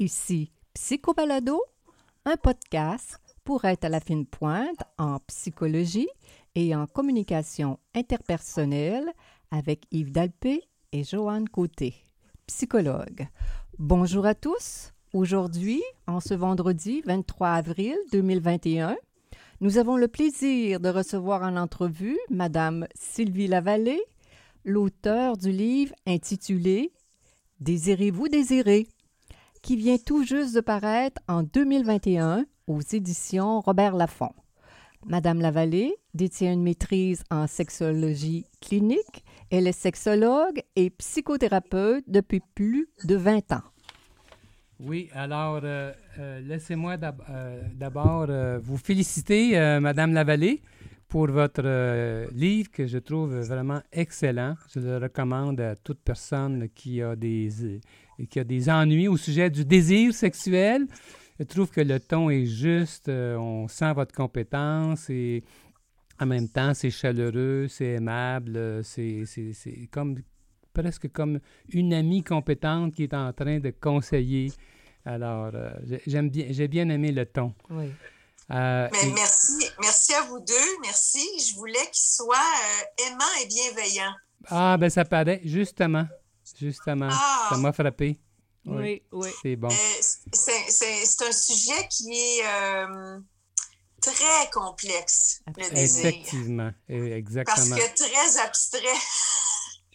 Ici Psychobalado, un podcast pour être à la fine pointe en psychologie et en communication interpersonnelle avec Yves Dalpé et Joanne Côté, psychologue. Bonjour à tous. Aujourd'hui, en ce vendredi 23 avril 2021, nous avons le plaisir de recevoir en entrevue Madame Sylvie Lavallée, l'auteur du livre intitulé Désirez-vous désirer qui vient tout juste de paraître en 2021 aux éditions Robert Laffont. Madame Lavallée détient une maîtrise en sexologie clinique. Elle est sexologue et psychothérapeute depuis plus de 20 ans. Oui, alors euh, euh, laissez-moi euh, d'abord vous féliciter, Madame Lavallée, pour votre livre que je trouve vraiment excellent. Je le recommande à toute personne qui a des, qui a des ennuis au sujet du désir sexuel. Je trouve que le ton est juste, on sent votre compétence et en même temps, c'est chaleureux, c'est aimable, c'est comme presque comme une amie compétente qui est en train de conseiller. Alors, euh, j'aime bien, j'ai bien aimé le ton. Oui. Mais merci, merci à vous deux, merci. Je voulais qu'il soit aimant et bienveillant. Ah, ben ça paraît, justement. Justement, ça ah! m'a frappé. Oui, oui. C'est bon. Euh, c'est un sujet qui est euh, très complexe, le désir. Effectivement, exactement. Parce que très abstrait.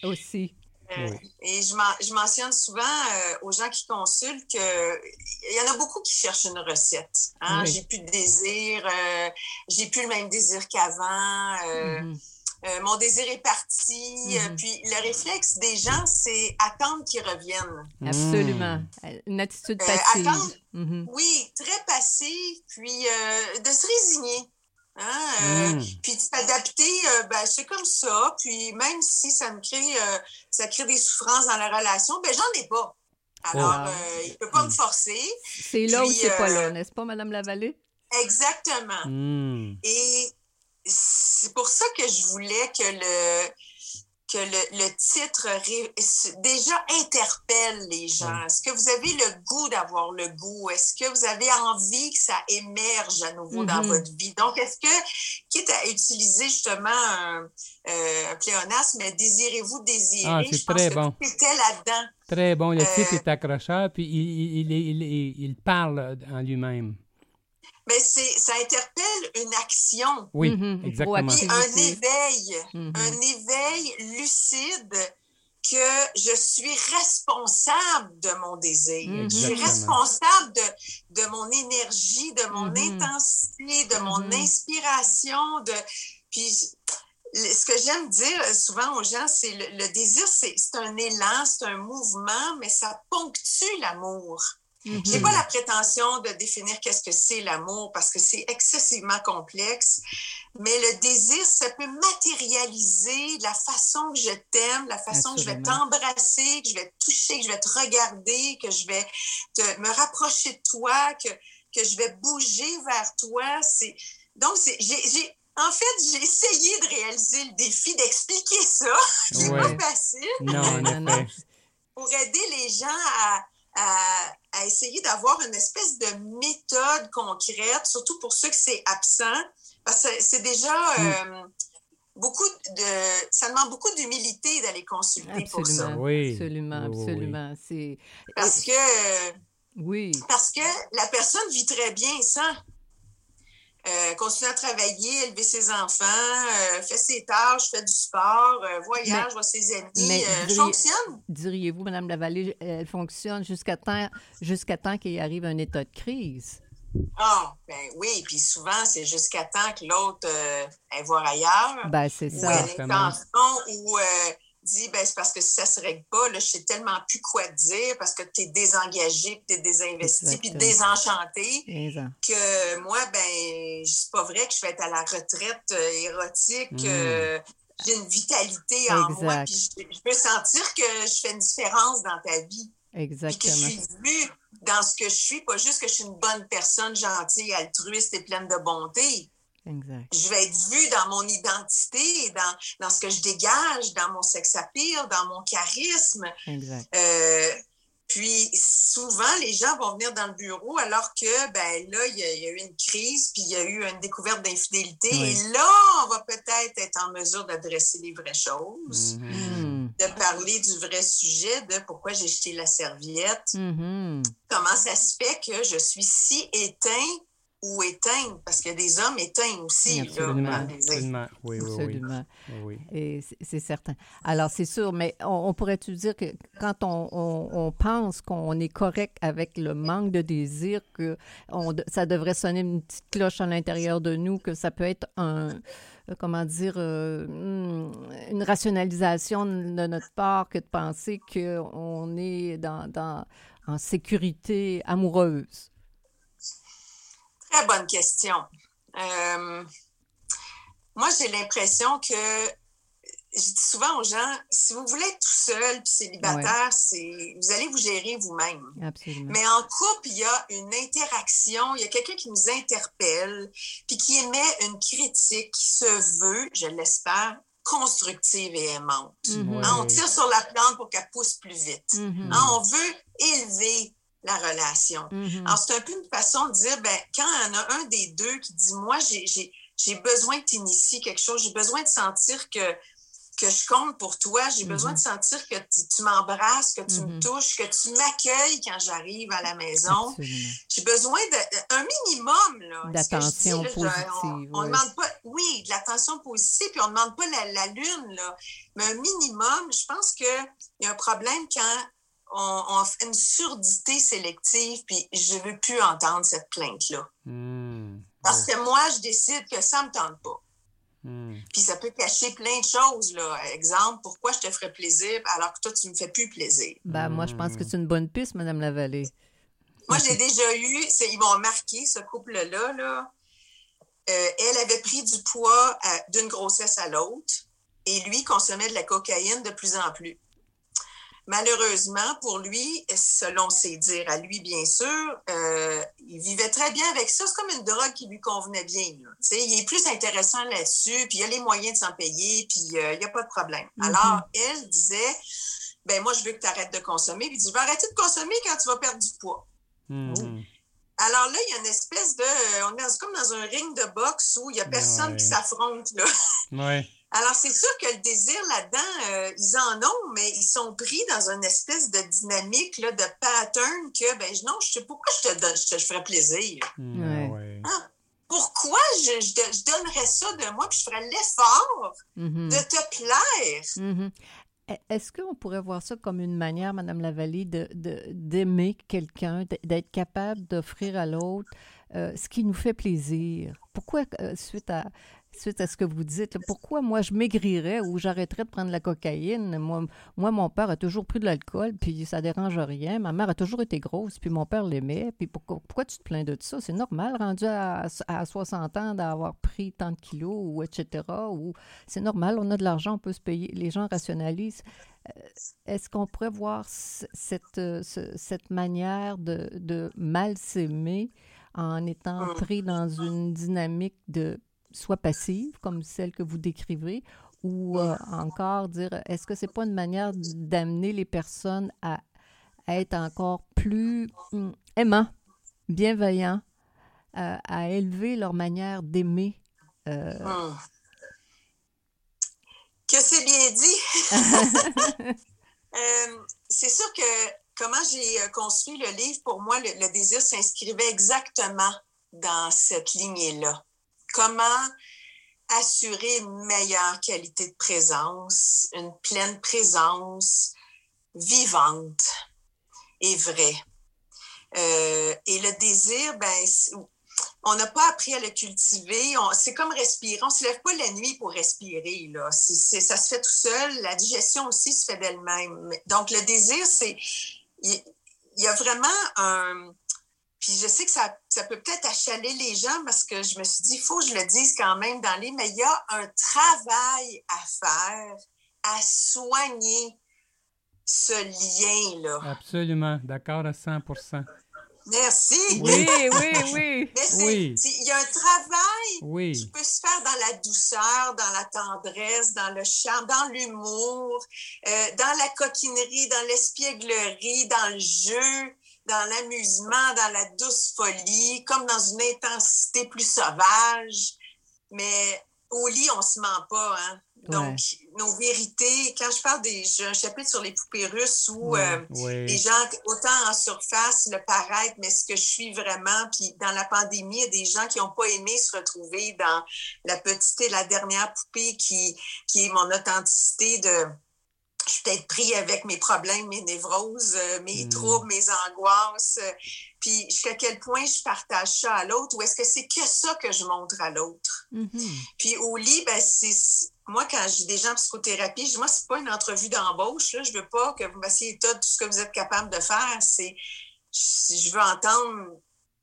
Aussi. Euh, et je, je, mentionne souvent aux gens qui consultent qu'il y en a beaucoup qui cherchent une recette. Hein? J'ai plus de désir, j'ai plus le même désir qu'avant. Mm-hmm. Euh, mon désir est parti. Euh, mhm. puis le réflexe des gens, c'est attendre qu'ils reviennent. Absolument. Hmm. Une attitude euh, passive. attendre, mhm. Oui, très passive. Puis de se résigner. Hein, hmm. Puis s'adapter, ben, c'est comme ça. Puis même si ça me crée, ça crée des souffrances dans la relation, ben j'en ai pas. Alors, oh. il ne peut pas me forcer. C'est là ou c'est pas là, n'est-ce pas, Madame Lavallée? Exactement. Hmm. Et c'est pour ça que je voulais que le que le, titre déjà interpelle les gens. Est-ce que vous avez le goût d'avoir le goût? Est-ce que vous avez envie que ça émerge à nouveau dans mm-hmm. votre vie? Donc, est-ce que, quitte à utiliser justement un, euh, pléonasme, mais désirez-vous désirer? Ah, c'est très bon. C'était là-dedans. Très bon. Le titre euh, est accrocheur, puis il, il, il, il parle en lui-même mais c'est, ça interpelle une action. Oui, mm-hmm. exactement. un éveil, mm-hmm. un éveil lucide que je suis responsable de mon désir. Mm-hmm. Je suis responsable de, de mon énergie, de mon intensité, de mon inspiration. De... Puis, ce que j'aime dire souvent aux gens, c'est le, le désir, c'est, c'est un élan, c'est un mouvement, mais ça ponctue l'amour. Je n'ai pas la prétention de définir qu'est-ce que c'est l'amour parce que c'est excessivement complexe, mais le désir, ça peut matérialiser la façon que je t'aime, la façon que je vais t'embrasser, que je vais te toucher, que je vais te regarder, que je vais te, me rapprocher de toi, que, que je vais bouger vers toi. C'est, donc, j'ai, en fait, j'ai essayé de réaliser le défi d'expliquer ça. c'est pas facile. Non, non, Pour aider les gens à, à, essayer d'avoir une espèce de méthode concrète, surtout pour ceux que c'est absent, parce que c'est déjà mm. euh, beaucoup de, ça demande beaucoup d'humilité d'aller consulter pour ça. Oui. Absolument, absolument. C'est parce que oui. Parce que la personne vit très bien sans. Euh, continuer à travailler, élever ses enfants, euh, fait ses tâches, fait du sport, euh, voyage, voit ses amis, fonctionne. Diriez-vous, Mme Lavallée, elle fonctionne jusqu'à temps, jusqu'à temps qu'il arrive un état de crise? Ah, ben oui, puis souvent, c'est jusqu'à temps que l'autre aille voir ailleurs. Ben, c'est ça. Ou elle est ou dit ben, c'est parce que si ça se règle pas, là, je sais tellement plus quoi dire parce que tu es désengagé, tu es désinvesti, puis désenchanté que moi, ben, c'est pas vrai que je vais être à la retraite euh, érotique. Mm. Euh, j'ai une vitalité en moi, puis je, peux sentir que je fais une différence dans ta vie. Exactement. Puis que je suis vue, dans ce que je suis, pas juste que je suis une bonne personne, gentille, altruiste et pleine de bonté. Exact. Je vais être vue dans mon identité, dans, dans ce que je dégage, dans mon sex appeal, dans mon charisme. Exact. Euh, puis souvent, les gens vont venir dans le bureau alors que, ben là, il y, a, eu une crise, puis il y a eu une découverte d'infidélité. Et là, on va peut-être être en mesure d'adresser les vraies choses, mm-hmm. de parler du vrai sujet, de pourquoi j'ai jeté la serviette, mm-hmm. comment ça se fait que je suis si éteint ou éteindre, parce qu'il y a des hommes éteints aussi. Absolument. Là, absolument. Oui, oui, absolument. Oui. Et c'est certain. Alors, c'est sûr, mais on, pourrait-tu dire que quand on, on, pense qu'on est correct avec le manque de désir, que on, ça devrait sonner une petite cloche à l'intérieur de nous, que ça peut être un comment dire, euh, hmm, une rationalisation de notre part que de penser qu'on est dans, dans, en sécurité amoureuse. Très bonne question. Euh, moi, j'ai l'impression que je dis souvent aux gens, si vous voulez être tout seul puis célibataire, c'est vous allez vous gérer vous-même. Mais en couple, il y a une interaction, il y a quelqu'un qui nous interpelle puis qui émet une critique qui se veut, je l'espère, constructive et aimante. Mm-hmm. Hein, on tire sur la plante pour qu'elle pousse plus vite. Mm-hmm. Hein, on veut élever la relation. Mm-hmm. Alors, c'est un peu une façon de dire, ben, quand il y en a un des deux qui dit, moi, j'ai besoin de t'initier quelque chose, j'ai besoin de sentir que, que je compte pour toi, j'ai besoin de mm-hmm. sentir que tu, m'embrasses, que tu me mm-hmm. touches, que tu m'accueilles quand j'arrive à la maison. J'ai besoin d'un minimum, D'attention positive. on, demande pas, oui, de l'attention positive, puis on ne demande pas la, la, lune, là. Mais un minimum, je pense qu'il y a un problème quand on, fait une surdité sélective, puis je veux plus entendre cette plainte-là. Hmm. Parce que moi, je décide que ça me tente pas. Hmm. Puis ça peut cacher plein de choses, là. Exemple, pourquoi je te ferais plaisir alors que toi, tu me fais plus plaisir? Ben, moi, je pense que c'est une bonne piste, Madame Lavallée. Moi, j'ai déjà eu, ils m'ont marqué, ce couple-là, là. Euh, elle avait pris du poids euh, d'une grossesse à l'autre et lui consommait de la cocaïne de plus en plus. Malheureusement, pour lui, selon ses dires à lui, bien sûr, euh, il vivait très bien avec ça. C'est comme une drogue qui lui convenait bien. Il est plus intéressant là-dessus, puis il a les moyens de s'en payer, puis euh, il n'y a pas de problème. Mm-hmm. Alors, elle disait, ben moi, je veux que tu arrêtes de consommer. Puis il dit, je vais arrêter de consommer quand tu vas perdre du poids. Mm-hmm. Alors là, il y a une espèce de... On est comme dans un ring de boxe où il n'y a personne qui s'affronte. Oui. Alors, c'est sûr que le désir là-dedans, euh, ils en ont, mais ils sont pris dans une espèce de dynamique, là, de pattern que, ben non, je sais pourquoi je te, donne, je te ferais plaisir. Mm, ah, pourquoi je, je, donnerais ça de moi, puis je ferais l'effort mm-hmm. de te plaire? Mm-hmm. E, est-ce qu'on pourrait voir ça comme une manière, Madame Lavallée, de, d'aimer quelqu'un, d'être capable d'offrir à l'autre euh, ce qui nous fait plaisir? Pourquoi, euh, suite à suite à ce que vous dites. Pourquoi moi je maigrirais ou j'arrêterais de prendre la cocaïne? Moi, moi, mon père a toujours pris de l'alcool, puis ça dérange rien. Ma mère a toujours été grosse, puis mon père l'aimait. Puis pourquoi, pourquoi, tu te plains de ça? C'est normal, rendu à, 60 ans, d'avoir pris tant de kilos, ou etc. Ou c'est normal, on a de l'argent, on peut se payer. Les gens rationalisent. Euh, est-ce qu'on pourrait voir cette, euh, cette manière de, de mal s'aimer en étant pris dans une dynamique de soit passive, comme celle que vous décrivez, ou euh, encore dire, est-ce que c'est pas une manière d'amener les personnes à, être encore plus hum, aimants, bienveillants, euh, à élever leur manière d'aimer? Euh? Hum. Que c'est bien dit! c'est sûr que comment j'ai construit le livre, pour moi, le désir s'inscrivait exactement dans cette lignée-là comment assurer une meilleure qualité de présence, une pleine présence vivante et vraie. Euh, et le désir, ben, on n'a pas appris à le cultiver. C'est comme respirer. On ne se lève pas la nuit pour respirer. Là. ça se fait tout seul. La digestion aussi se fait d'elle-même. Donc, le désir, c'est. Il, il y a vraiment un, puis je sais que ça, peut peut-être achaler les gens parce que je me suis dit, il faut que je le dise quand même dans les, mais il y a un travail à faire, à soigner ce lien-là. Absolument, d'accord à 100% Merci. Oui, oui, oui. Mais Oui. il y a un travail Oui. qui peut se faire dans la douceur, dans la tendresse, dans le charme, dans l'humour, euh, dans la coquinerie, dans l'espièglerie, dans le jeu, dans l'amusement, dans la douce folie, comme dans une intensité plus sauvage. Mais au lit, on se ment pas, hein. Donc, nos vérités, quand je parle des... J'ai un chapitre sur les poupées russes où... euh, les gens, autant en surface, le paraître, mais ce que je suis vraiment. Puis dans la pandémie, il y a des gens qui n'ont pas aimé se retrouver dans la petite et la dernière poupée qui, qui est mon authenticité de. Je suis peut-être pris avec mes problèmes, mes névroses, euh, mes Mm. troubles, mes angoisses. euh, Puis jusqu'à quel point je partage ça à l'autre ou est-ce que c'est que ça que je montre à l'autre? Mhm. Puis au lit, ben, c'est. Moi, quand j'ai des gens en psychothérapie, je dis, moi, c'est pas une entrevue d'embauche. Là. Je veux pas que vous m'assiez tout ce que vous êtes capable de faire. C'est. Je veux entendre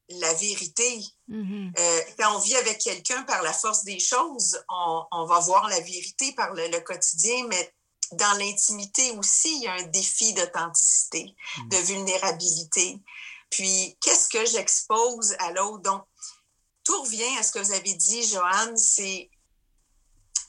la vérité. Mhm. Euh, quand on vit avec quelqu'un par la force des choses, on, on va voir la vérité par le, le quotidien, mais dans l'intimité aussi, il y a un défi d'authenticité, de vulnérabilité. Puis, qu'est-ce que j'expose à l'autre? Donc, tout revient à ce que vous avez dit, Joanne, c'est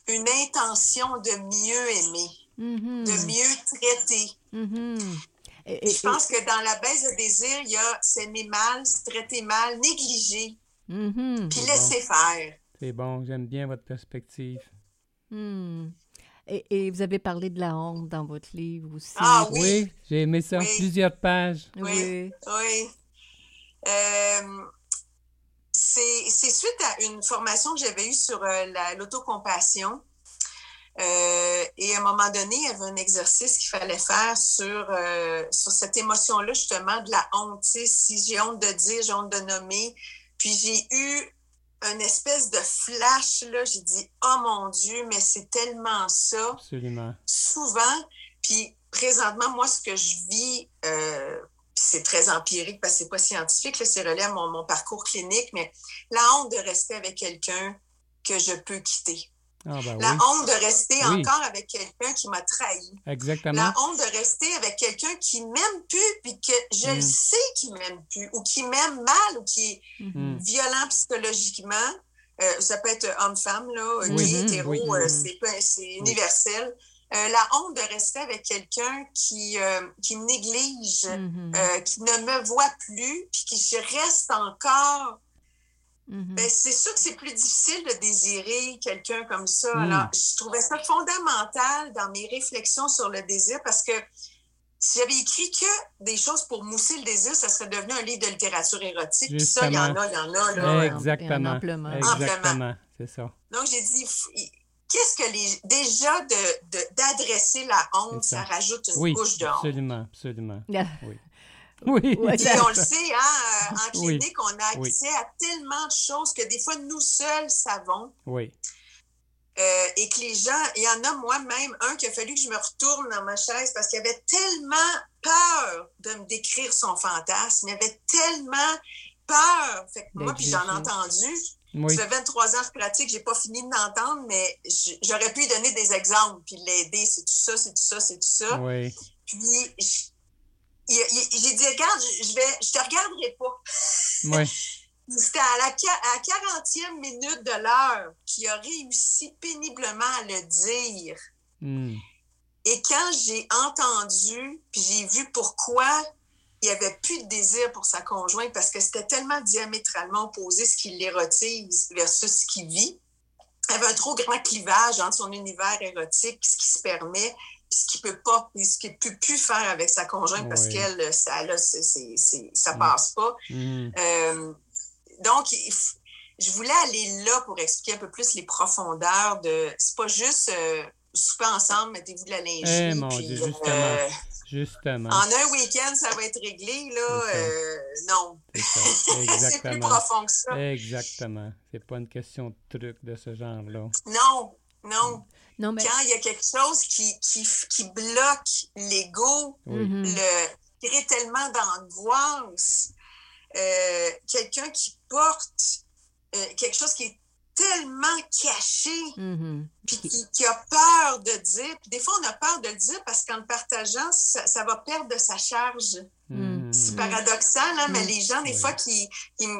une intention de mieux aimer, Mhm. de mieux traiter. Mhm. Et- et- Je pense que dans la baisse de désir, il y a s'aimer mal, se traiter mal, négliger, Mhm. puis laisser faire. C'est bon, j'aime bien votre perspective. Hmm. Et, et vous avez parlé de la honte dans votre livre aussi. Ah Oui. Oui, j'ai aimé ça. Oui. Plusieurs pages. Oui. Oui. Euh, c'est suite à une formation que j'avais eue sur euh, la- l'autocompassion. Euh, et à un moment donné, il y avait un exercice qu'il fallait faire sur, euh, sur cette émotion-là, justement, de la honte. Si j'ai honte de dire, j'ai honte de nommer. Puis j'ai eu une espèce de flash, là. J'ai dit, oh mon Dieu, mais c'est tellement ça Absolument. souvent, puis présentement, moi, ce que je vis, euh, c'est très empirique parce que c'est pas scientifique, là, c'est relève mon, mon parcours clinique, mais la honte de rester avec quelqu'un que je peux quitter. Ah, ben La oui. honte de rester Oui. encore avec quelqu'un qui m'a trahi. Exactement. La honte de rester avec quelqu'un qui m'aime plus, puis que je Mm. le sais qu'il m'aime plus, ou qui m'aime mal, ou qui est Mhm. Mm. violent psychologiquement. Euh, ça peut être homme-femme, là, gay, Mhm. hétéro, Oui. euh, Mhm. c'est universel. Euh, la honte de rester avec quelqu'un qui, euh, qui me néglige, euh, qui ne me voit plus, puis qui je reste encore. Mhm. Ben, c'est sûr que c'est plus difficile de désirer quelqu'un comme ça. Mm. Alors, je trouvais ça fondamental dans mes réflexions sur le désir parce que si j'avais écrit que des choses pour mousser le désir, ça serait devenu un livre de littérature érotique. Puis ça, il y en a, il y en a. Là. Exactement. amplement. Exactement. C'est ça. Donc, j'ai dit, qu'est-ce que les. Déjà, de- de- d'adresser la honte, ça. ça. rajoute une Oui, couche de honte. absolument, absolument. Oui. Oui. Ouais, on le sait, hein, euh, en Oui. clinique, on a Oui. accès à tellement de choses que des fois, nous seuls savons. Oui. euh, et que les gens, il y en a moi-même un qui a fallu que je me retourne dans ma chaise parce qu'il avait tellement peur de me décrire son fantasme, il avait tellement peur. Fait que moi, puis j'en ai entendu. Oui. Ça fait 23 ans que je pratique, j'ai pas fini d'entendre, mais j- j'aurais pu lui donner des exemples, puis l'aider, c'est tout ça, c'est tout ça, c'est tout ça. Oui. Puis j'ai dit, regarde, je vais, je te regarderai pas. Oui. C'était à la qua- à 40e minute de l'heure qu'il a réussi péniblement à le dire. Mm. Et quand j'ai entendu, puis j'ai vu pourquoi il n'y avait plus de désir pour sa conjointe, parce que c'était tellement diamétralement opposé ce qui l'érotise versus ce qu'il vit. Il y avait un trop grand clivage entre son univers érotique, ce qui se permet, ce qu'il peut pas, ce qu'il peut plus faire avec sa conjointe parce qu'elle, ça, là, c'est- c'est- c'est- ça Mm. passe pas. Mm. Euh, donc, je voulais aller là pour expliquer un peu plus les profondeurs de. C'est pas juste euh, souper ensemble, mettez-vous de la lingerie. Eh, mon puis, Dieu, euh, justement. En un week-end, ça va être réglé, là. Euh, non. C'est ça. c'est plus profond que ça. Exactement. C'est pas une question de truc de ce genre-là. Non, non. Non, mais. Quand il y a quelque chose qui, qui, qui bloque l'ego, Oui. Mhm. le crée tellement d'angoisse, euh, quelqu'un qui porte euh, quelque chose qui est tellement caché, Mhm. puis qui, qui a peur de dire. Puis des fois, on a peur de le dire parce qu'en le partageant, ça, ça va perdre de sa charge. Mm. C'est paradoxal, hein, mais les gens, des fois, qui,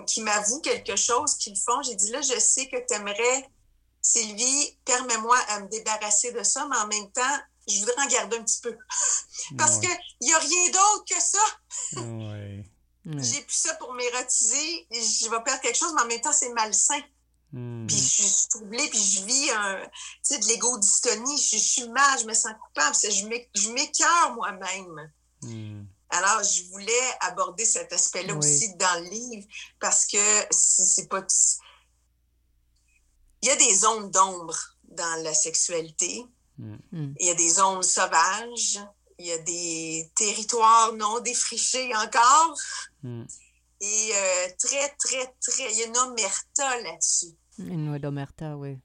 qui, m'avouent quelque chose qu'ils font, j'ai dit là, je sais que tu aimerais, Sylvie, permets-moi à me débarrasser de ça, mais en même temps, je voudrais en garder un petit peu. Parce qu'il n'y a rien d'autre que ça. ouais. J'ai plus ça pour m'érotiser, je vais perdre quelque chose, mais en même temps, c'est malsain. Hmm. Puis je suis troublée, puis je vis un, de l'ego dystonie. Je, suis mal, je me sens coupable, je m'écœure moi-même. Hmm. Alors, je voulais aborder cet aspect-là aussi dans le livre parce que c'est pas. Il y a des zones d'ombre dans la sexualité. Hmm. Il y a des zones sauvages. Il y a des territoires non défrichés encore. Et euh, très, très, très. Il y a une omerta là-dessus. Une loi d'omerta, oui.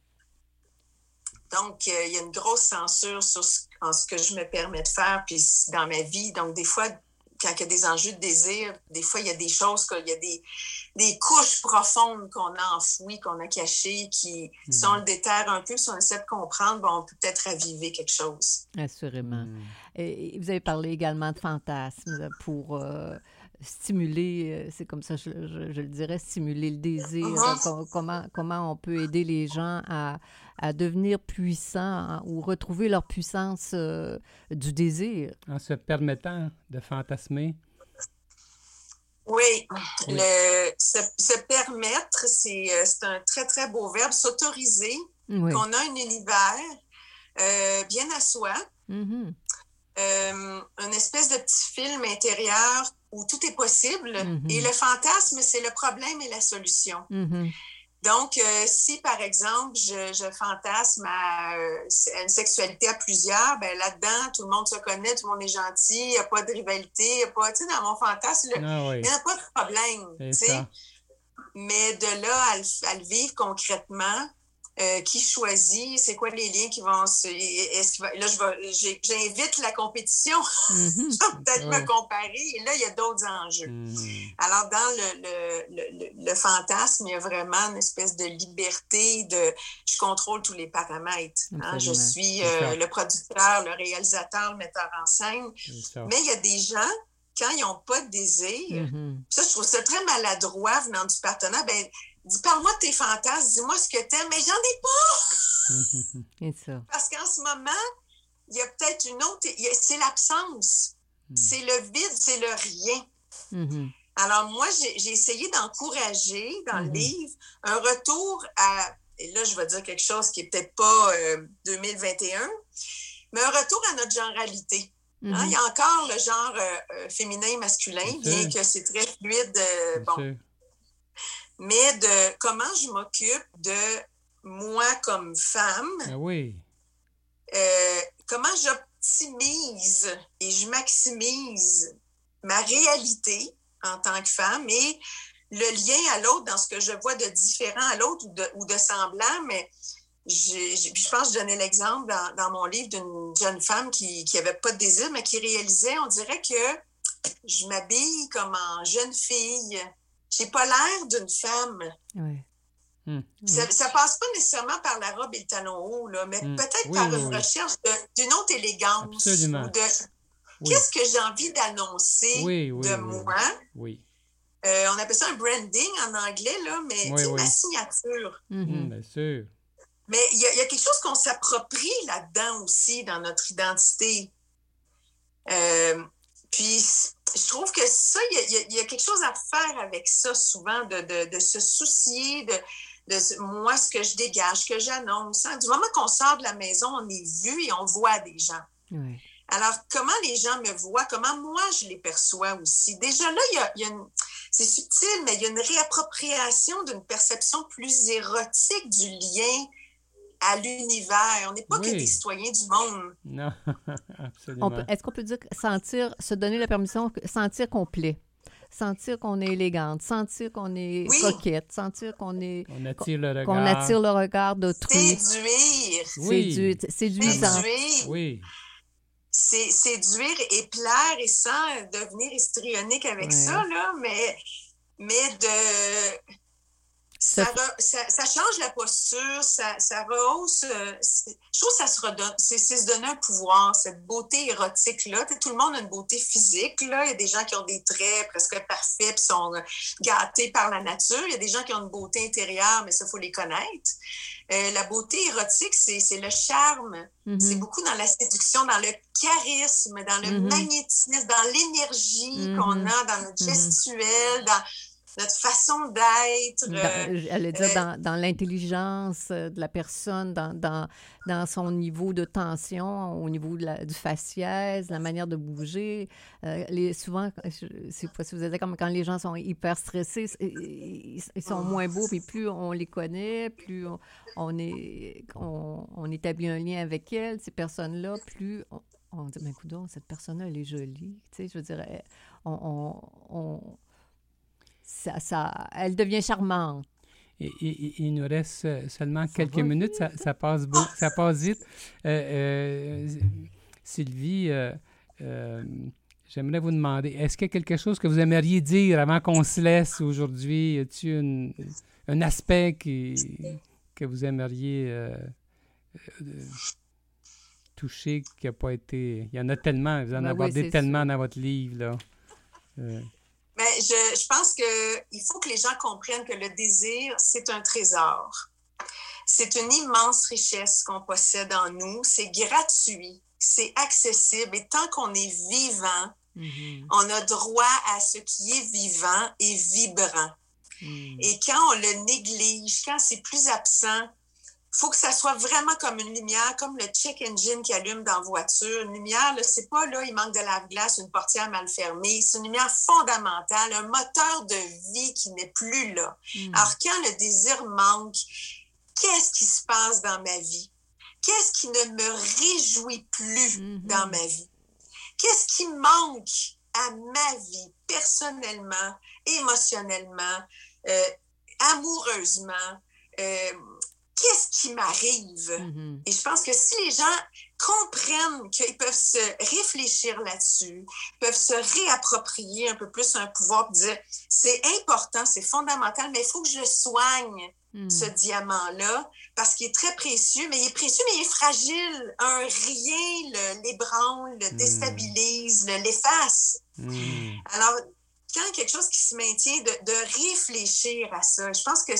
Donc, euh, il y a une grosse censure sur ce, en ce que je me permets de faire, puis dans ma vie. Donc, des fois, quand il y a des enjeux de désir, des fois, il y a des choses, il y a des, des couches profondes qu'on a enfouies, qu'on a cachées, qui, si on le déterre un peu, si on essaie de comprendre, bon, on peut peut-être raviver quelque chose. Assurément. Hmm. Et vous avez parlé également de fantasmes pour... Euh, stimuler, euh, c'est comme ça je, je, le dirais, stimuler le désir, uh-huh. comment, comment on peut aider les gens à, à devenir puissants hein, ou retrouver leur puissance euh, du désir. En se permettant de fantasmer. Oui, Le, se, permettre, euh, c'est un très, très beau verbe, s'autoriser qu'on a un univers bien à soi. Mm-hmm. une espèce de petit film intérieur où tout est possible. Mm-hmm. Et le fantasme, c'est le problème et la solution. Mm-hmm. Donc, euh, si par exemple, je, fantasme à, euh, une sexualité à plusieurs, ben là-dedans, tout le monde se connaît, tout le monde est gentil, il n'y a pas de rivalité, il n'y a pas, tu sais, dans mon fantasme, ah il n'y a pas de problème, tu sais. Mais de là à le vivre concrètement, euh, qui choisit, c'est quoi les liens qui vont se. Est-ce là, j'invite la compétition, mm peut-être me comparer, et là, il y a d'autres enjeux. Mhm. Alors, dans le, fantasme, il y a vraiment une espèce de liberté de je contrôle tous les paramètres. Hein. Je suis euh, le producteur, le réalisateur, le metteur en scène. Mais il y a des gens quand ils n'ont pas de désir, mhm. ça, je trouve ça très maladroit venant du partenaire, ben, Dis, parle-moi de tes fantasmes, dis-moi ce que t'aimes, mais j'en ai pas! ça. Parce qu'en ce moment, il y a peut-être une autre, c'est l'absence. Hmm. C'est le vide, c'est le rien. Mm-hmm. Alors, moi, j'ai essayé d'encourager dans le mm-hmm. livre un retour à, et là, je vais dire quelque chose qui n'est peut-être pas 2021, euh, mais un retour à notre genralité. Hein, mm-hmm. Il y a encore le genre euh, euh, féminin et masculin, bien que c'est très fluide. bon, mais de comment je m'occupe de moi comme femme. Ah oui. Euh, comment j'optimise et je maximise ma réalité en tant que femme et le lien à l'autre dans ce que je vois de différent à l'autre ou de, ou de semblant, mais je pense que je donnais l'exemple dans, dans, mon livre d'une jeune femme qui n'avait pas de désir, mais qui réalisait, on dirait que je m'habille comme en jeune fille, j'ai pas l'air d'une femme. Hmm. Ça, ne passe pas nécessairement par la robe et le talon haut, là, mais hmm. peut-être par une recherche d'une autre élégance. Absolument. Qu'est-ce que j'ai envie d'annoncer de moi? Oui. Euh, on appelle ça un branding en anglais, là, mais ma signature. Mm-hmm. Hmm, bien sûr. Mais il y, a quelque chose qu'on s'approprie là-dedans aussi, dans notre identité. Euh, puis je trouve que ça, il y, a quelque chose à faire avec ça souvent, de, se soucier de, moi, ce que je dégage, ce que j'annonce. Hein. Du moment qu'on sort de la maison, on est vu et on voit des gens. Alors, comment les gens me voient, comment moi je les perçois aussi? Déjà là, il y a, c'est subtil, mais il y a une réappropriation d'une perception plus érotique du lien à l'univers. On n'est pas que des citoyens du monde. Non, absolument. Est-ce qu'on peut dire sentir, se donner la permission, sentir complet? Sentir qu'on est élégante, sentir qu'on est coquette, sentir qu'on est. On attire le regard. Qu'on attire le regard d'autrui. Séduire. Oui. Séduire. Séduisant. Oui. C'est séduire et plaire et sans devenir histrionique avec ça, là, mais, mais de Ça, ça, change la posture, ça, ça rehausse. Euh, je trouve que ça se redonne. C'est se donner un pouvoir, cette beauté érotique-là. Tout le monde a une beauté physique. Là. Il y a des gens qui ont des traits presque parfaits et sont euh, gâtés par la nature. Il y a des gens qui ont une beauté intérieure, mais ça, il faut les connaître. Euh, la beauté érotique, c'est le charme. Mm-hmm. C'est beaucoup dans la séduction, dans le charisme, dans le mm-hmm. magnétisme, dans l'énergie mm-hmm. qu'on a, dans notre gestuelle, dans notre façon d'être. Euh, elle dire euh, dans, l'intelligence euh, de la personne, dans, dans, dans, son niveau de tension, au niveau de du faciès, la manière de bouger. les, souvent, je ne sais pas si vous êtes comme quand les gens sont hyper stressés, ils, sont moins beaux, puis plus on les connaît, plus on, est, on, établit un lien avec elles, ces personnes-là, plus on, dit, mais écoute, cette personne-là, elle est jolie. Tu sais, je veux dire, on, ça, elle devient charmante. Et, il nous reste seulement quelques minutes, ça, passe beau, ça passe vite. Euh, euh, Sylvie, euh, j'aimerais vous demander, est-ce qu'il y a quelque chose que vous aimeriez dire avant qu'on se laisse aujourd'hui? Y a-t-il un aspect que vous aimeriez toucher qui n'a pas été... Il y en a tellement, vous en ben abordez tellement dans votre livre, là. Mais je, je pense qu'il faut que les gens comprennent que le désir, c'est un trésor. C'est une immense richesse qu'on possède en nous. C'est gratuit, c'est accessible. Et tant qu'on est vivant, mm-hmm. on a droit à ce qui est vivant et vibrant. Mm. Et quand on le néglige, quand c'est plus absent, faut que ça soit vraiment comme une lumière, comme le check engine qui allume dans la voiture. Une lumière, c'est pas là, il manque de lave-glace, une portière mal fermée. C'est une lumière fondamentale, un moteur de vie qui n'est plus là. Hmm. Alors, quand le désir manque, qu'est-ce qui se passe dans ma vie? Qu'est-ce qui ne me réjouit plus hmm. dans ma vie? Qu'est-ce qui manque à ma vie personnellement, émotionnellement, euh, amoureusement? Euh, qu'est-ce qui m'arrive? Mm-hmm. Et je pense que si les gens comprennent qu'ils peuvent se réfléchir là-dessus, peuvent se réapproprier un peu plus un pouvoir, dire c'est important, c'est fondamental, mais il faut que je soigne mm. ce diamant-là parce qu'il est très précieux, mais il est précieux, mais il est fragile. Un rien l'ébranle, le, mm. déstabilise, le l'efface. Mm. Alors, quand quelque chose qui se maintient, de, de réfléchir à ça, je pense que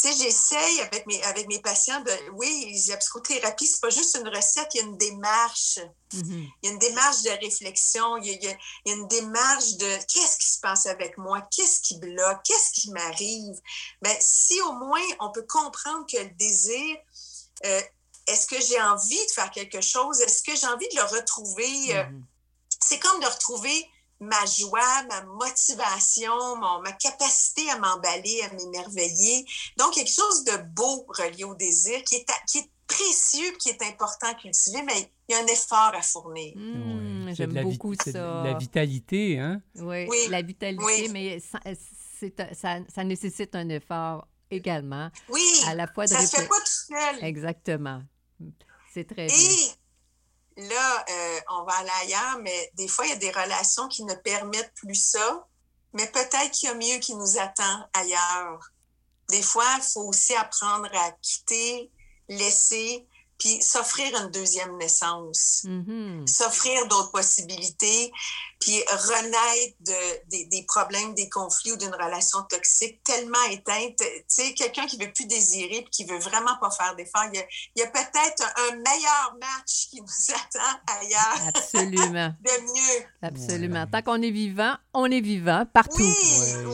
tu sais, j'essaye avec mes, avec mes patients de. Oui, la psychothérapie, c'est pas juste une recette, il y a une démarche. Mm-hmm. Il y a une démarche de réflexion, il y a, une démarche de qu'est-ce qui se passe avec moi, qu'est-ce qui bloque, qu'est-ce qui m'arrive? Ben, si au moins on peut comprendre que le désir, euh, est-ce que j'ai envie de faire quelque chose? Est-ce que j'ai envie de le retrouver? Euh, mm-hmm. C'est comme de retrouver ma joie, ma motivation, ma capacité à m'emballer, à m'émerveiller. Donc, quelque chose de beau relié au désir qui est, qui est précieux, qui est important à cultiver, mais il y a un effort à fournir. Mmh, j'aime beaucoup ça. La vitalité, hein? Oui, la vitalité, mais ça, ça, ça, nécessite un effort également. Oui, à la fois de ça ne se fait pas tout seul. Exactement. C'est très Et bien là, euh, on va aller ailleurs, mais des fois, il y a des relations qui ne permettent plus ça, mais peut-être qu'il y a mieux qui nous attend ailleurs. Des fois, il faut aussi apprendre à quitter, laisser, puis s'offrir une deuxième naissance, mm-hmm. s'offrir d'autres possibilités, puis renaître de, des, problèmes, des conflits ou d'une relation toxique tellement éteinte. Tu sais, quelqu'un qui veut plus désirer puis qui veut vraiment pas faire d'efforts, il y a, peut-être un meilleur match qui nous attend ailleurs. Absolument. de mieux. Absolument. Tant qu'on est vivant, on est vivant partout. Oui,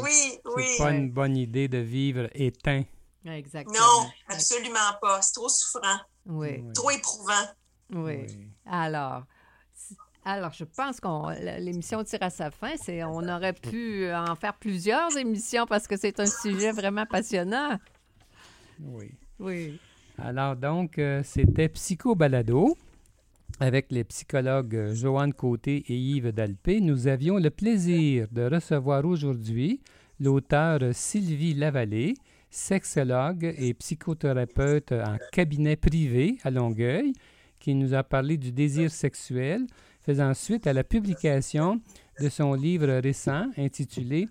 oui, oui. C'est pas une bonne idée de vivre éteint. Exactement. Non, absolument pas. C'est trop souffrant. Oui. Trop éprouvant. Oui. Alors, alors, je pense que l'émission tire à sa fin. C'est, on aurait pu en faire plusieurs émissions parce que c'est un sujet vraiment passionnant. Oui. Oui. Alors, donc, euh, c'était Psycho Balado avec les psychologues Joanne Côté et Yves Dalpé. Nous avions le plaisir de recevoir aujourd'hui l'auteur Sylvie Lavallée, sexologue et psychothérapeute en cabinet privé à Longueuil, qui nous a parlé du désir sexuel, faisant suite à la publication de son livre récent intitulé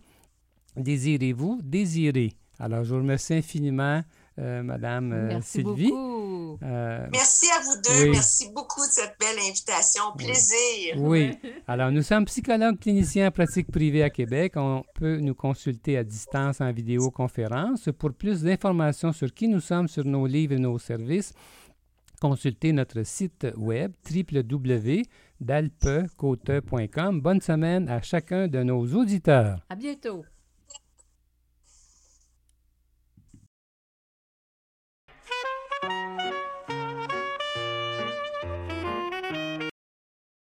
Désirez-vous désirer Alors, je vous remercie infiniment, euh, Madame euh, Merci Sylvie. beaucoup. Euh, Merci à vous deux. Oui. Merci beaucoup de cette belle invitation. Plaisir. Oui. Alors, nous sommes psychologues cliniciens en pratique privée à Québec. On peut nous consulter à distance en vidéoconférence. Pour plus d'informations sur qui nous sommes, sur nos livres et nos services, consultez notre site web www.dalpecote.com. Bonne semaine à chacun de nos auditeurs. À bientôt.